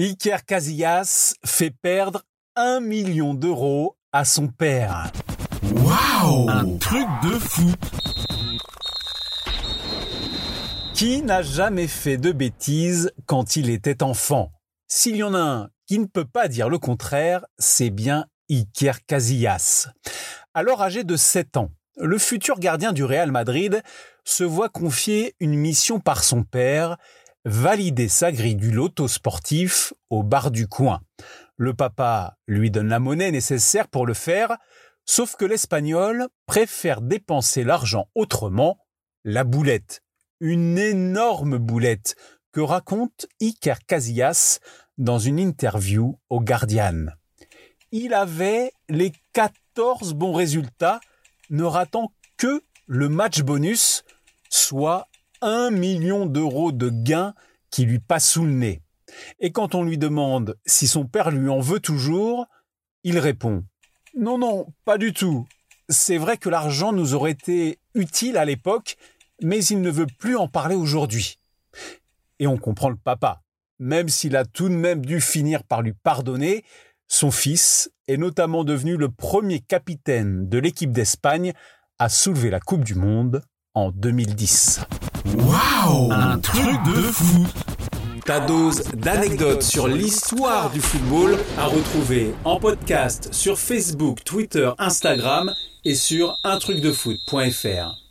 Iker Casillas fait perdre un million d'euros à son père. Waouh Un truc de fou Qui n'a jamais fait de bêtises quand il était enfant? S'il y en a un qui ne peut pas dire le contraire, c'est bien Iker Casillas. Alors âgé de 7 ans, le futur gardien du Real Madrid se voit confier une mission par son père valider sa grille du loto sportif au bar du coin. Le papa lui donne la monnaie nécessaire pour le faire, sauf que l'Espagnol préfère dépenser l'argent autrement, la boulette. Une énorme boulette que raconte Iker Casillas dans une interview au Guardian. Il avait les 14 bons résultats, ne ratant que le match bonus, soit un million d'euros de gains qui lui passent sous le nez. Et quand on lui demande si son père lui en veut toujours, il répond Non, non, pas du tout. C'est vrai que l'argent nous aurait été utile à l'époque, mais il ne veut plus en parler aujourd'hui. Et on comprend le papa. Même s'il a tout de même dû finir par lui pardonner, son fils est notamment devenu le premier capitaine de l'équipe d'Espagne à soulever la Coupe du Monde en 2010. Waouh Un truc de fou Ta dose d'anecdotes sur l'histoire du football à retrouver en podcast sur Facebook, Twitter, Instagram et sur untrucdefoot.fr.